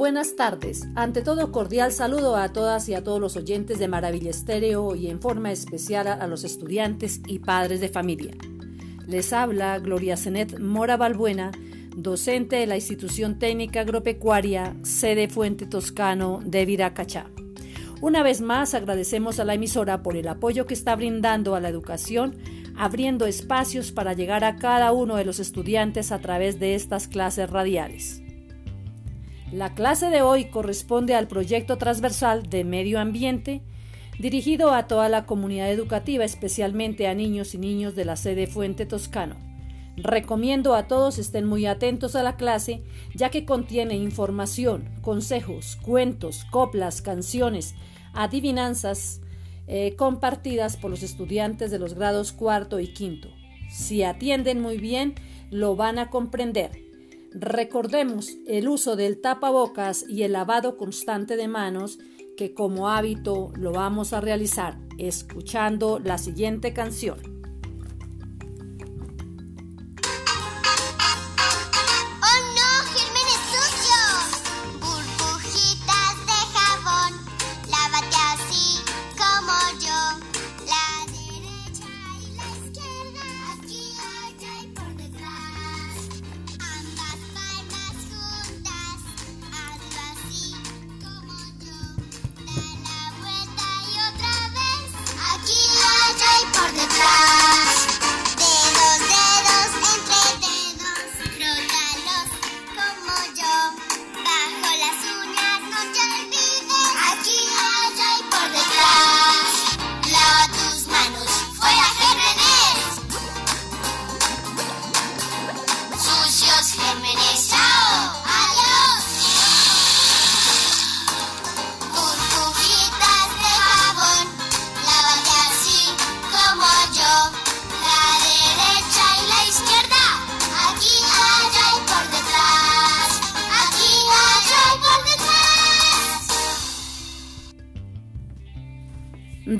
Buenas tardes. Ante todo, cordial saludo a todas y a todos los oyentes de Maravilla Estéreo y en forma especial a los estudiantes y padres de familia. Les habla Gloria Zenet Mora Balbuena, docente de la Institución Técnica Agropecuaria, sede Fuente Toscano de Viracachá. Una vez más agradecemos a la emisora por el apoyo que está brindando a la educación, abriendo espacios para llegar a cada uno de los estudiantes a través de estas clases radiales. La clase de hoy corresponde al proyecto transversal de medio ambiente dirigido a toda la comunidad educativa, especialmente a niños y niños de la sede Fuente Toscano. Recomiendo a todos estén muy atentos a la clase, ya que contiene información, consejos, cuentos, coplas, canciones, adivinanzas eh, compartidas por los estudiantes de los grados cuarto y quinto. Si atienden muy bien, lo van a comprender. Recordemos el uso del tapabocas y el lavado constante de manos que como hábito lo vamos a realizar escuchando la siguiente canción.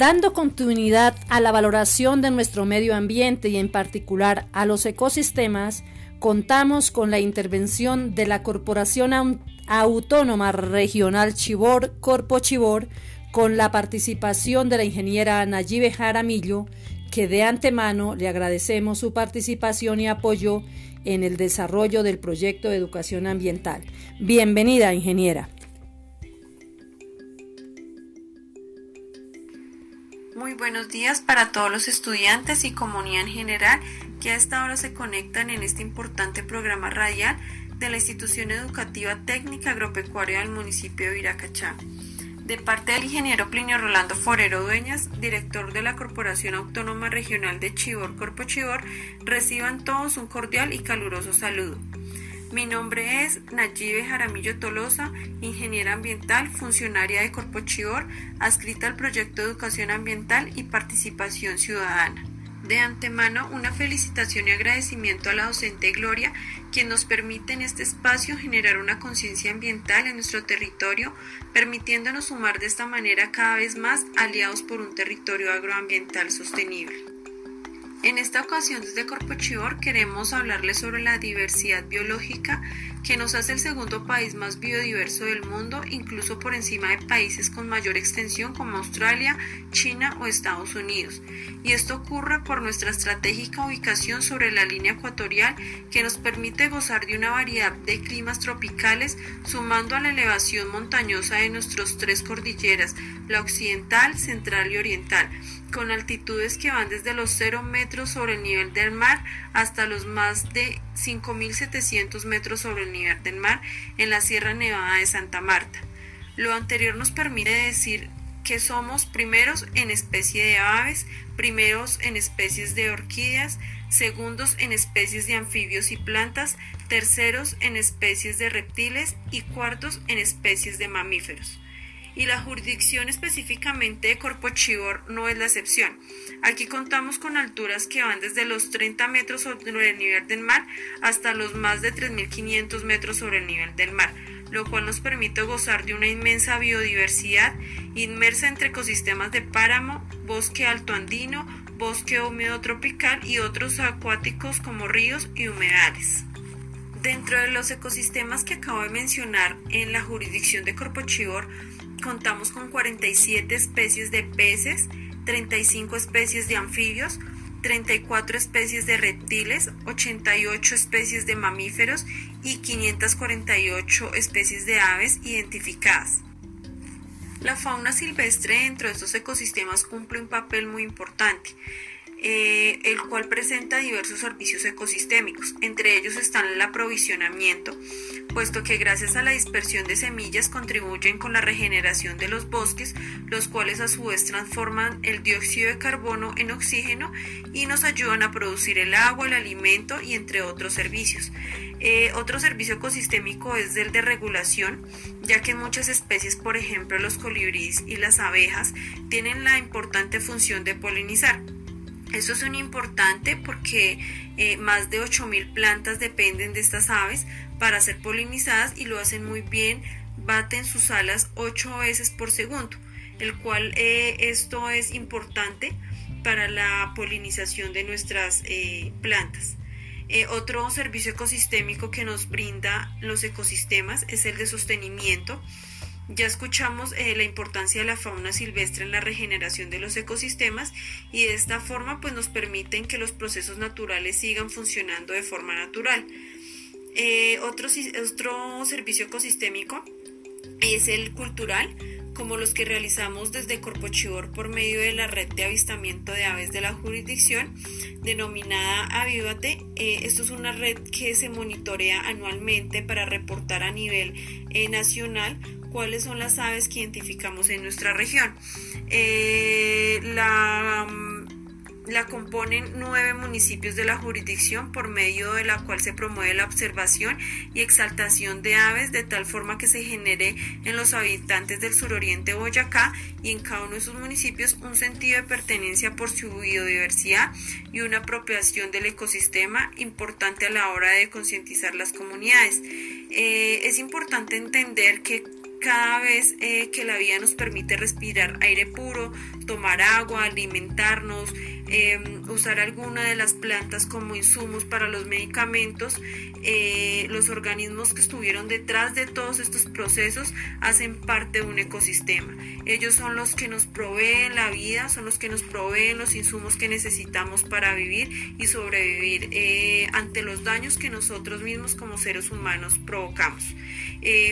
Dando continuidad a la valoración de nuestro medio ambiente y en particular a los ecosistemas, contamos con la intervención de la Corporación Autónoma Regional Chibor, Corpo Chibor, con la participación de la ingeniera Nayibe Jaramillo, que de antemano le agradecemos su participación y apoyo en el desarrollo del proyecto de educación ambiental. Bienvenida, ingeniera. Muy buenos días para todos los estudiantes y comunidad en general que a esta hora se conectan en este importante programa radial de la Institución Educativa Técnica Agropecuaria del municipio de Viracachá. De parte del ingeniero Plinio Rolando Forero Dueñas, director de la Corporación Autónoma Regional de Chivor, Corpo Chivor, reciban todos un cordial y caluroso saludo. Mi nombre es Nayibe Jaramillo Tolosa, ingeniera ambiental, funcionaria de Corpo Chior, adscrita al proyecto de educación ambiental y participación ciudadana. De antemano, una felicitación y agradecimiento a la docente Gloria, quien nos permite en este espacio generar una conciencia ambiental en nuestro territorio, permitiéndonos sumar de esta manera cada vez más aliados por un territorio agroambiental sostenible. En esta ocasión desde Corpochivor queremos hablarles sobre la diversidad biológica que nos hace el segundo país más biodiverso del mundo, incluso por encima de países con mayor extensión como Australia, China o Estados Unidos. Y esto ocurre por nuestra estratégica ubicación sobre la línea ecuatorial que nos permite gozar de una variedad de climas tropicales, sumando a la elevación montañosa de nuestras tres cordilleras, la occidental, central y oriental con altitudes que van desde los 0 metros sobre el nivel del mar hasta los más de 5.700 metros sobre el nivel del mar en la Sierra Nevada de Santa Marta. Lo anterior nos permite decir que somos primeros en especie de aves, primeros en especies de orquídeas, segundos en especies de anfibios y plantas, terceros en especies de reptiles y cuartos en especies de mamíferos y la jurisdicción específicamente de Corpochivor no es la excepción. Aquí contamos con alturas que van desde los 30 metros sobre el nivel del mar hasta los más de 3.500 metros sobre el nivel del mar, lo cual nos permite gozar de una inmensa biodiversidad inmersa entre ecosistemas de páramo, bosque alto andino, bosque húmedo tropical y otros acuáticos como ríos y humedales. Dentro de los ecosistemas que acabo de mencionar en la jurisdicción de Corpochivor, contamos con 47 especies de peces, 35 especies de anfibios, 34 especies de reptiles, 88 especies de mamíferos y 548 especies de aves identificadas. La fauna silvestre dentro de estos ecosistemas cumple un papel muy importante. Eh, el cual presenta diversos servicios ecosistémicos. Entre ellos están el aprovisionamiento, puesto que gracias a la dispersión de semillas contribuyen con la regeneración de los bosques, los cuales a su vez transforman el dióxido de carbono en oxígeno y nos ayudan a producir el agua, el alimento y entre otros servicios. Eh, otro servicio ecosistémico es el de regulación, ya que muchas especies, por ejemplo los colibríes y las abejas, tienen la importante función de polinizar. Eso es un importante porque eh, más de 8.000 plantas dependen de estas aves para ser polinizadas y lo hacen muy bien, baten sus alas 8 veces por segundo, el cual eh, esto es importante para la polinización de nuestras eh, plantas. otro servicio ecosistémico que nos brinda los ecosistemas es el de sostenimiento ya escuchamos eh, la importancia de la fauna silvestre en la regeneración de los ecosistemas y de esta forma pues nos permiten que los procesos naturales sigan funcionando de forma natural. Eh, otro, otro servicio ecosistémico es el cultural, como los que realizamos desde Corpochivor por medio de la red de avistamiento de aves de la jurisdicción, denominada Avívate. Eh, esto es una red que se monitorea anualmente para reportar a nivel nacional cuáles son las aves que identificamos en nuestra región. Eh, la, mm, la componen nueve municipios de la jurisdicción por medio de la cual se promueve la observación y exaltación de aves de tal forma que se genere en los habitantes del suroriente Boyacá y en cada uno de esos municipios un sentido de pertenencia por su biodiversidad y una apropiación del ecosistema importante a la hora de concientizar las comunidades. Eh, es importante entender que cada vez eh, que la vida nos permite respirar aire puro, tomar agua, alimentarnos, em, usar alguna de las plantas como insumos para los medicamentos, eh, los organismos que estuvieron detrás de todos estos procesos hacen parte de un ecosistema. Ellos son los que nos proveen la vida, son los que nos proveen los insumos que necesitamos para vivir y sobrevivir eh, ante los daños que nosotros mismos como seres humanos provocamos.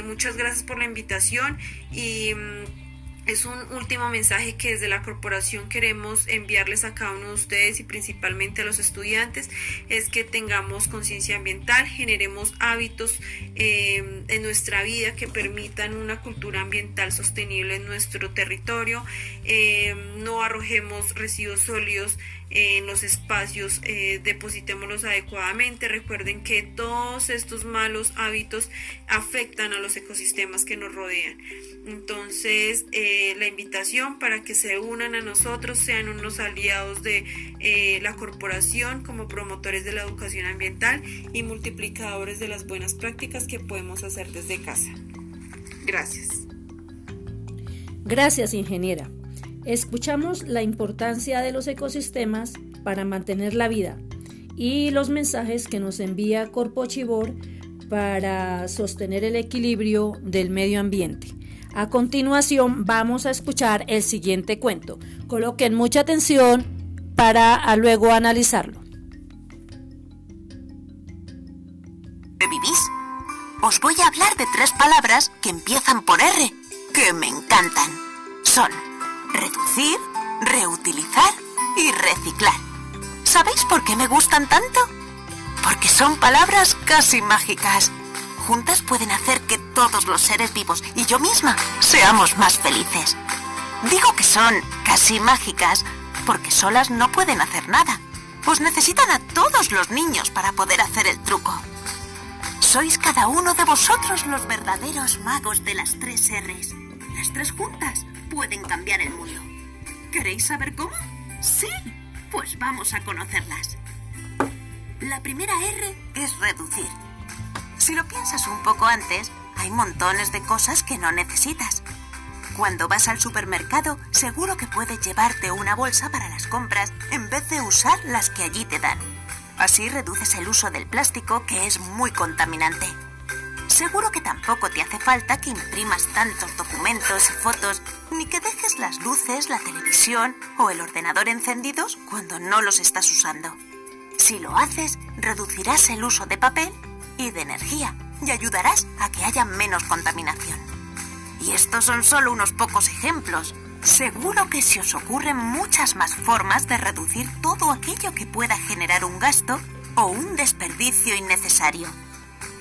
muchas gracias por la invitación y mm, es un último mensaje que desde la corporación queremos enviarles a cada uno de ustedes y principalmente a los estudiantes, es que tengamos conciencia ambiental, generemos hábitos eh, en nuestra vida que permitan una cultura ambiental sostenible en nuestro territorio, eh, no arrojemos residuos sólidos en los espacios, eh, depositémoslos adecuadamente. Recuerden que todos estos malos hábitos afectan a los ecosistemas que nos rodean. Entonces, eh, la invitación para que se unan a nosotros, sean unos aliados de eh, la corporación como promotores de la educación ambiental y multiplicadores de las buenas prácticas que podemos hacer desde casa. Gracias. Gracias, ingeniera. Escuchamos la importancia de los ecosistemas para mantener la vida y los mensajes que nos envía Corpo Chibor para sostener el equilibrio del medio ambiente. A continuación vamos a escuchar el siguiente cuento. Coloquen mucha atención para luego analizarlo. ¿Vivís? Os voy a hablar de tres palabras que empiezan por R, que me encantan. Son reducir, reutilizar y reciclar. ¿Sabéis por qué me gustan tanto? Porque son palabras casi mágicas. Juntas pueden hacer que todos los seres vivos y yo misma seamos más felices. Digo que son casi mágicas porque solas no pueden hacer nada, pues necesitan a todos los niños para poder hacer el truco. Sois cada uno de vosotros los verdaderos magos de las tres R's. Las tres juntas pueden cambiar el mundo. ¿Queréis saber cómo? Sí, pues vamos a conocerlas. La primera R es reducir. Si lo piensas un poco antes, hay montones de cosas que no necesitas. Cuando vas al supermercado, seguro que puedes llevarte una bolsa para las compras en vez de usar las que allí te dan. Así reduces el uso del plástico que es muy contaminante. Seguro que tampoco te hace falta que imprimas tantos documentos y fotos, ni que dejes las luces, la televisión o el ordenador encendidos cuando no los estás usando. Si lo haces, reducirás el uso de papel y de energía y ayudarás a que haya menos contaminación. Y estos son solo unos pocos ejemplos. Seguro que se os ocurren muchas más formas de reducir todo aquello que pueda generar un gasto o un desperdicio innecesario.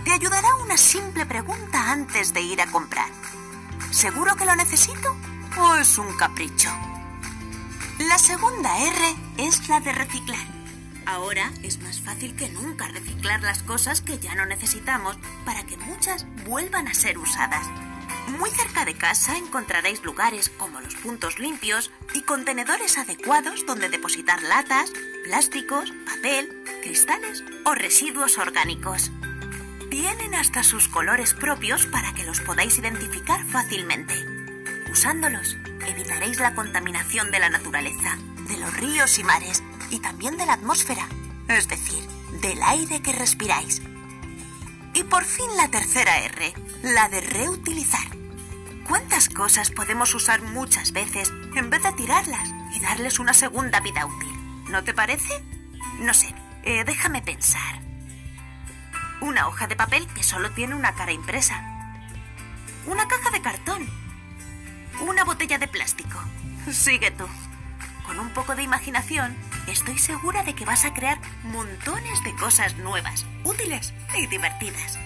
Te ayudará una simple pregunta antes de ir a comprar. ¿Seguro que lo necesito o es un capricho? La segunda R es la de reciclar. Ahora es más fácil que nunca reciclar las cosas que ya no necesitamos para que muchas vuelvan a ser usadas. Muy cerca de casa encontraréis lugares como los puntos limpios y contenedores adecuados donde depositar latas, plásticos, papel, cristales o residuos orgánicos. Tienen hasta sus colores propios para que los podáis identificar fácilmente. Usándolos, evitaréis la contaminación de la naturaleza, de los ríos y mares y también de la atmósfera, es decir, del aire que respiráis. Y por fin la tercera R, la de reutilizar. ¿Cuántas cosas podemos usar muchas veces en vez de tirarlas y darles una segunda vida útil? ¿No te parece? No sé, eh, déjame pensar. Una hoja de papel que solo tiene una cara impresa. Una caja de cartón. Una botella de plástico. Sigue tú. Con un poco de imaginación, estoy segura de que vas a crear montones de cosas nuevas, útiles y divertidas.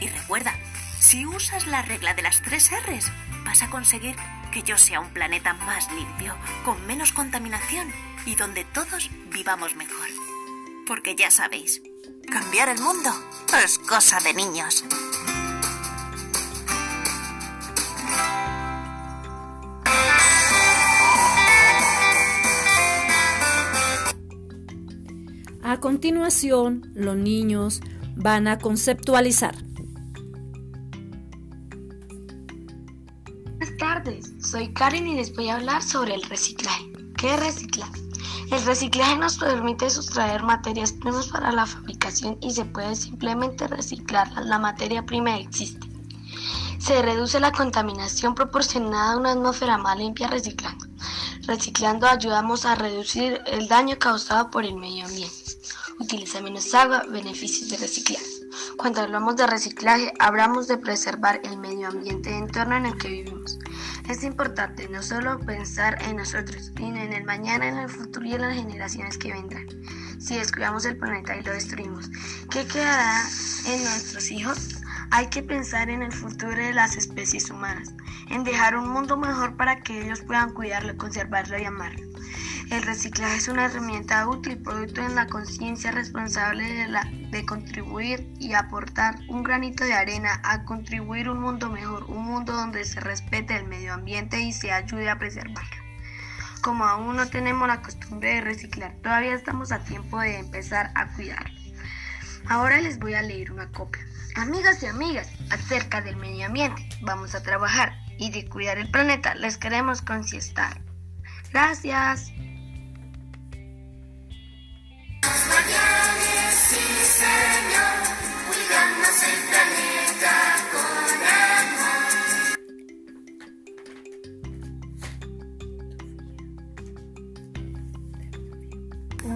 Y recuerda, si usas la regla de las tres R's, vas a conseguir que yo sea un planeta más limpio, con menos contaminación y donde todos vivamos mejor. Porque ya sabéis, cambiar el mundo es cosa de niños. A continuación, los niños van a conceptualizar. Buenas tardes, soy Karen y les voy a hablar sobre el reciclaje. ¿Qué es reciclaje? El reciclaje nos permite sustraer materias primas para la fabricación y se puede simplemente reciclar la materia prima existe. Se reduce la contaminación proporcionada a una atmósfera más limpia reciclando. Reciclando ayudamos a reducir el daño causado por el medio ambiente. Utiliza menos agua, beneficios de reciclar. Cuando hablamos de reciclaje, hablamos de preservar el medio ambiente entorno en el que vivimos. Es importante no solo pensar en nosotros, sino en el mañana, en el futuro y en las generaciones que vendrán. Si descuidamos el planeta y lo destruimos, ¿qué quedará en nuestros hijos? Hay que pensar en el futuro de las especies humanas, en dejar un mundo mejor para que ellos puedan cuidarlo, conservarlo y amarlo. El reciclaje es una herramienta útil, producto en la conciencia responsable de, la, de contribuir y aportar un granito de arena a contribuir un mundo mejor, un mundo donde se respete el medio ambiente y se ayude a preservarlo. Como aún no tenemos la costumbre de reciclar, todavía estamos a tiempo de empezar a cuidarlo. Ahora les voy a leer una copia. Amigas y amigas, acerca del medio ambiente, vamos a trabajar y de cuidar el planeta les queremos conciestar. Gracias.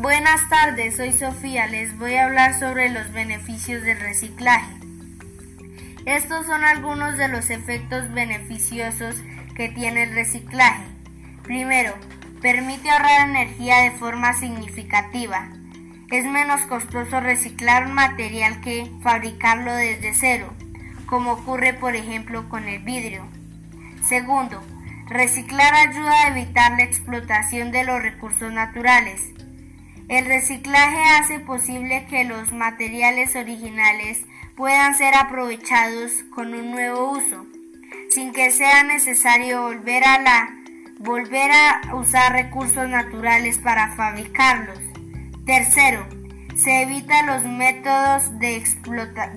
Buenas tardes, soy Sofía. Les voy a hablar sobre los beneficios del reciclaje. Estos son algunos de los efectos beneficiosos que tiene el reciclaje. Primero, permite ahorrar energía de forma significativa. Es menos costoso reciclar material que fabricarlo desde cero, como ocurre por ejemplo con el vidrio. Segundo, reciclar ayuda a evitar la explotación de los recursos naturales. El reciclaje hace posible que los materiales originales puedan ser aprovechados con un nuevo uso, sin que sea necesario volver a la volver a usar recursos naturales para fabricarlos. Tercero, se evita los métodos de,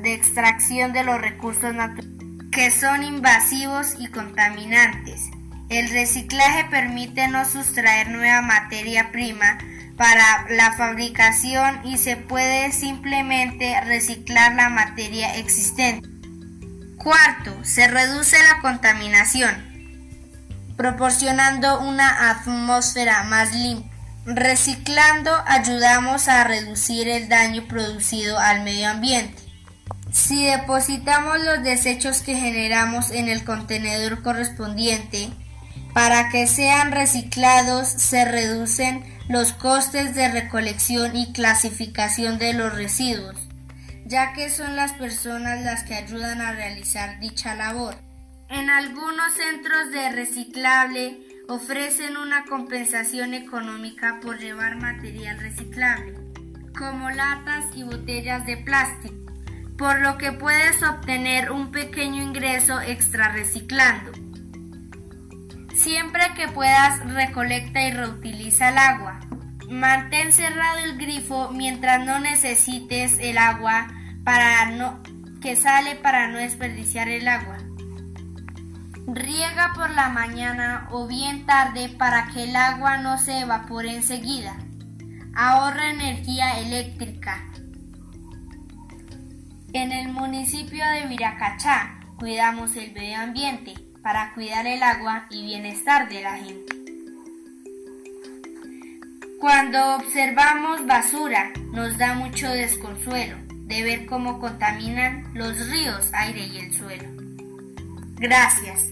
de extracción de los recursos naturales que son invasivos y contaminantes. El reciclaje permite no sustraer nueva materia prima para la fabricación y se puede simplemente reciclar la materia existente. Cuarto, se reduce la contaminación, proporcionando una atmósfera más limpia. Reciclando ayudamos a reducir el daño producido al medio ambiente. Si depositamos los desechos que generamos en el contenedor correspondiente, para que sean reciclados se reducen los costes de recolección y clasificación de los residuos, ya que son las personas las que ayudan a realizar dicha labor. En algunos centros de reciclable ofrecen una compensación económica por llevar material reciclable, como latas y botellas de plástico, por lo que puedes obtener un pequeño ingreso extra reciclando. Siempre que puedas, recolecta y reutiliza el agua. Mantén cerrado el grifo mientras no necesites el agua para no, que sale para no desperdiciar el agua. Riega por la mañana o bien tarde para que el agua no se evapore enseguida. Ahorra energía eléctrica. En el municipio de Viracachá cuidamos el medio ambiente para cuidar el agua y bienestar de la gente. Cuando observamos basura nos da mucho desconsuelo de ver cómo contaminan los ríos, aire y el suelo. Gracias.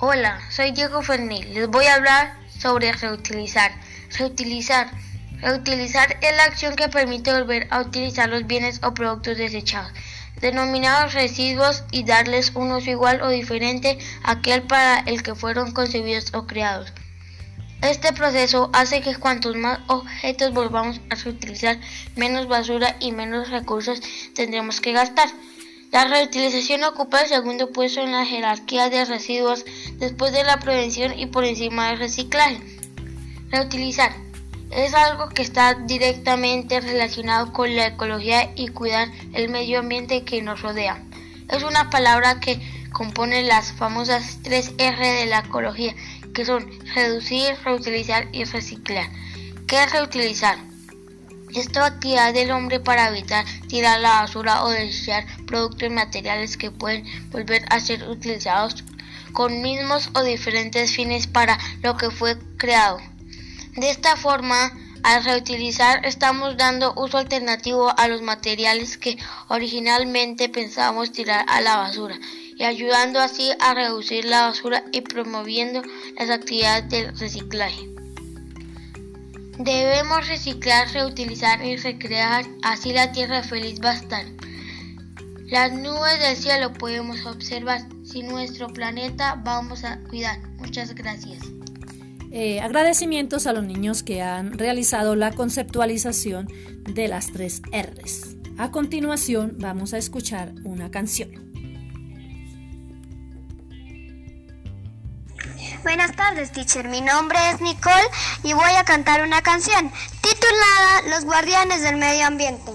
Hola, soy Diego Fernil. Les voy a hablar sobre reutilizar. Reutilizar. Reutilizar es la acción que permite volver a utilizar los bienes o productos desechados, denominados residuos, y darles un uso igual o diferente a aquel para el que fueron concebidos o creados. Este proceso hace que cuantos más objetos volvamos a reutilizar, menos basura y menos recursos tendremos que gastar. La reutilización ocupa el segundo puesto en la jerarquía de residuos después de la prevención y por encima del reciclaje. Reutilizar es algo que está directamente relacionado con la ecología y cuidar el medio ambiente que nos rodea. Es una palabra que compone las famosas tres R de la ecología, que son reducir, reutilizar y reciclar. ¿Qué es reutilizar? Esta actividad del hombre para evitar tirar la basura o desear productos materiales que pueden volver a ser utilizados con mismos o diferentes fines para lo que fue creado. De esta forma, al reutilizar estamos dando uso alternativo a los materiales que originalmente pensábamos tirar a la basura y ayudando así a reducir la basura y promoviendo las actividades del reciclaje. Debemos reciclar, reutilizar y recrear, así la tierra feliz va a estar. Las nubes del cielo podemos observar, si nuestro planeta vamos a cuidar. Muchas gracias. Eh, agradecimientos a los niños que han realizado la conceptualización de las tres R's. A continuación vamos a escuchar una canción. Buenas tardes, teacher. Mi nombre es Nicole y voy a cantar una canción titulada Los Guardianes del Medio Ambiente.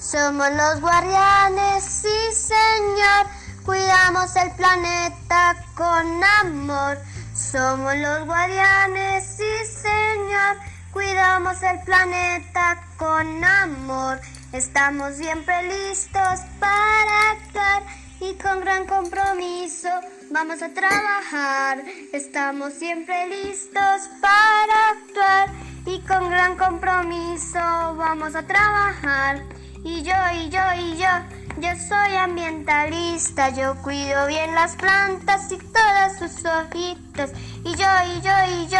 Somos los guardianes, sí señor, cuidamos el planeta con amor. Somos los guardianes, sí señor, cuidamos el planeta con amor. Estamos siempre listos para actuar y con gran compromiso vamos a trabajar. Estamos siempre listos para actuar y con gran compromiso vamos a trabajar. Y yo, y yo, y yo, yo soy ambientalista, yo cuido bien las plantas y todas sus hojitas. Y yo, y yo, y yo,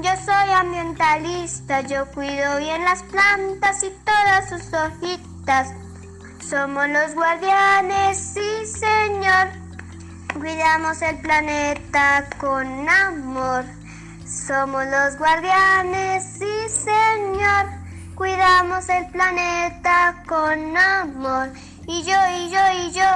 yo soy ambientalista, yo cuido bien las plantas y todas sus hojitas. Somos los guardianes, sí señor. Cuidamos el planeta con amor. Somos los guardianes, sí señor. Cuidamos el planeta con amor. Y yo, y yo, y yo,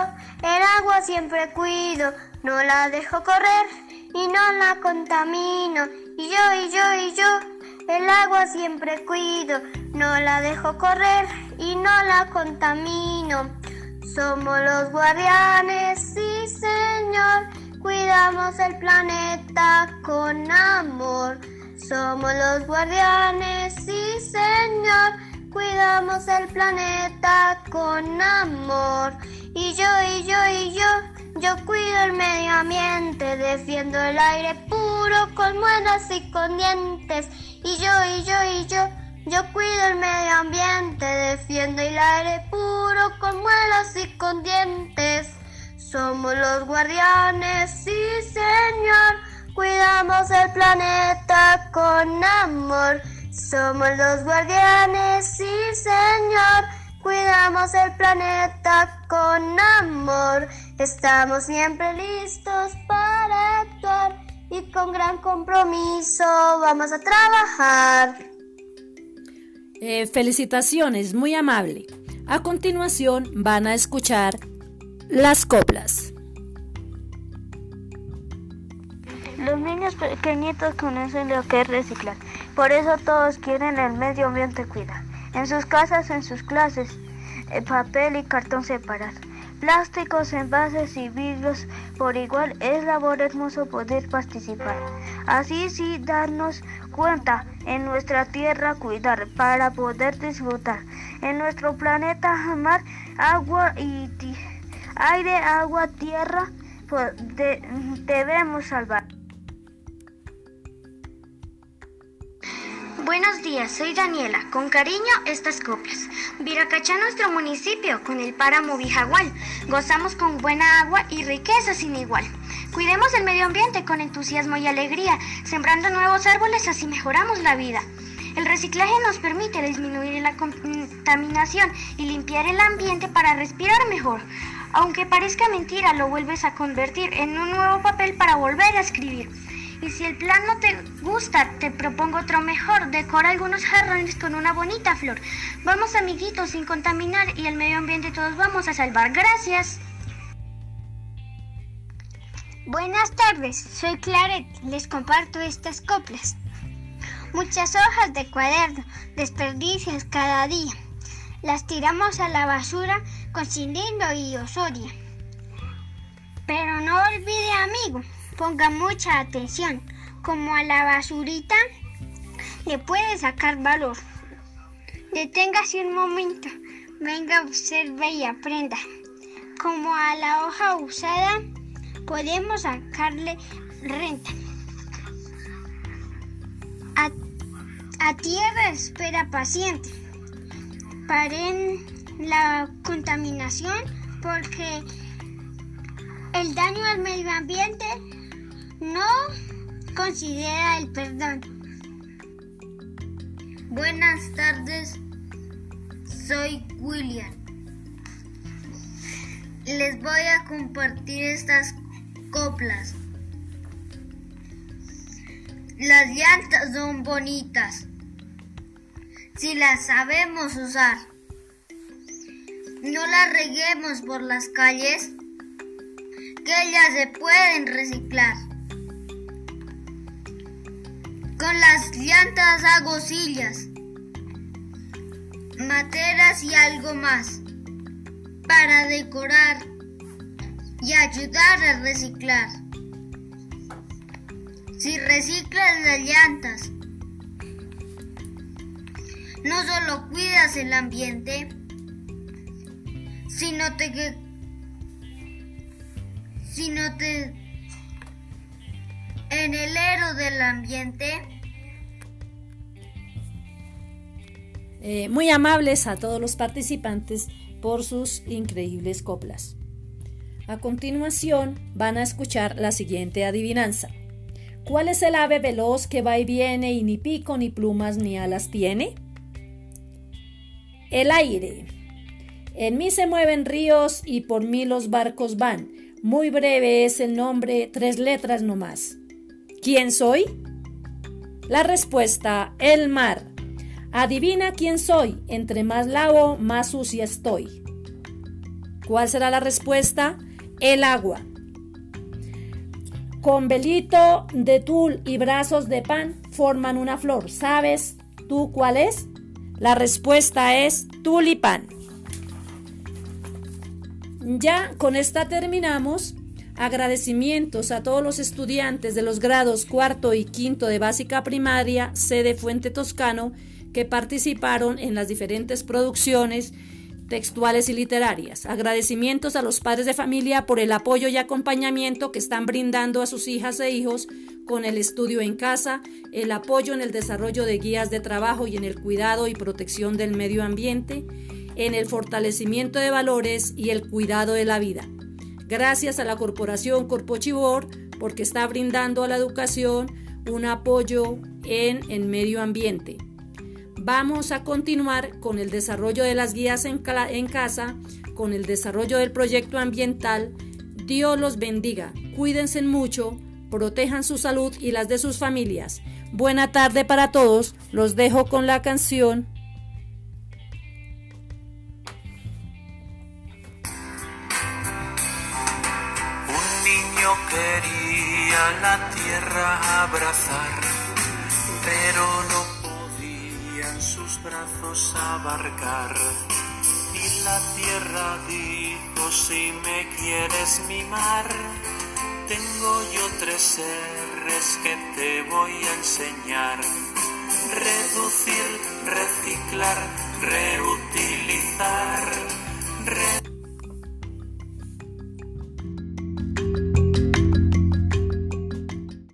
el agua siempre cuido, no la dejo correr y no la contamino. Y yo, y yo, y yo, el agua siempre cuido, no la dejo correr y no la contamino. Somos los guardianes, sí señor, cuidamos el planeta con amor. Somos los guardianes, sí señor, cuidamos el planeta con amor. Y yo, y yo, y yo, yo cuido el medio ambiente, defiendo el aire puro con muelas y con dientes. Y yo, y yo, y yo, yo cuido el medio ambiente, defiendo el aire puro con muelas y con dientes. Somos los guardianes, sí señor, cuidamos el planeta con amor. Somos los guardianes, sí señor, cuidamos el planeta con amor. Estamos siempre listos para actuar y con gran compromiso vamos a trabajar. Eh, felicitaciones, muy amable. A continuación van a escuchar las coplas. Los niños pequeñitos conocen lo que es reciclar, por eso todos quieren el medio ambiente cuidar. En sus casas, en sus clases, eh, papel y cartón separados. Plásticos, envases y vidrios por igual es labor hermoso poder participar. Así sí darnos cuenta en nuestra tierra cuidar para poder disfrutar. En nuestro planeta mar, agua y aire, agua, tierra, pues, debemos salvar. Buenos días, soy Daniela. Con cariño, estas copias. Viracachá, nuestro municipio, con el páramo Vijagual. Gozamos con buena agua y riqueza sin igual. Cuidemos el medio ambiente con entusiasmo y alegría, sembrando nuevos árboles, así mejoramos la vida. El reciclaje nos permite disminuir la contaminación y limpiar el ambiente para respirar mejor. Aunque parezca mentira, lo vuelves a convertir en un nuevo papel para volver a escribir. Y si el plan no te gusta, te propongo otro mejor. Decora algunos jarrones con una bonita flor. Vamos amiguitos sin contaminar y el medio ambiente todos vamos a salvar. Gracias. Buenas tardes, soy Claret. Les comparto estas coplas. Muchas hojas de cuaderno, desperdicias cada día. Las tiramos a la basura con cilindro y osoria. Pero no olvide, amigo, ponga mucha atención. Como a la basurita le puede sacar valor. Deténgase un momento, venga, observe y aprenda. Como a la hoja usada podemos sacarle renta. A, a tierra espera paciente. Paren la contaminación porque el daño al medio ambiente no considera el perdón. Buenas tardes, soy William. Les voy a compartir estas coplas. Las llantas son bonitas si las sabemos usar. No las reguemos por las calles, que ellas se pueden reciclar. Con las llantas hago sillas, materas y algo más para decorar y ayudar a reciclar. Si reciclas las llantas, no solo cuidas el ambiente, sino te sino te en el héroe del ambiente. Eh, muy amables a todos los participantes por sus increíbles coplas. A continuación van a escuchar la siguiente adivinanza. ¿Cuál es el ave veloz que va y viene y ni pico ni plumas ni alas tiene? El aire. En mí se mueven ríos y por mí los barcos van. Muy breve es el nombre, tres letras no más. ¿Quién soy? La respuesta, el mar. Adivina quién soy, entre más lavo, más sucia estoy. ¿Cuál será la respuesta? El agua. Con velito de tul y brazos de pan forman una flor. ¿Sabes tú cuál es? La respuesta es tulipán. Ya con esta terminamos. Agradecimientos a todos los estudiantes de los grados cuarto y quinto de básica primaria, sede Fuente Toscano, que participaron en las diferentes producciones textuales y literarias. Agradecimientos a los padres de familia por el apoyo y acompañamiento que están brindando a sus hijas e hijos con el estudio en casa, el apoyo en el desarrollo de guías de trabajo y en el cuidado y protección del medio ambiente, en el fortalecimiento de valores y el cuidado de la vida. Gracias a la Corporación Corpochibor porque está brindando a la educación un apoyo en el medio ambiente. Vamos a continuar con el desarrollo de las guías en, en, casa, con el desarrollo del proyecto ambiental. Dios los bendiga, cuídense mucho, protejan su salud y las de sus familias. Buena tarde para todos, los dejo con la canción. Quería la tierra abrazar, pero no sus brazos abarcar. Y la tierra dijo, si me quieres mimar, tengo yo tres R's que te voy a enseñar. Reducir, reciclar, reutilizar.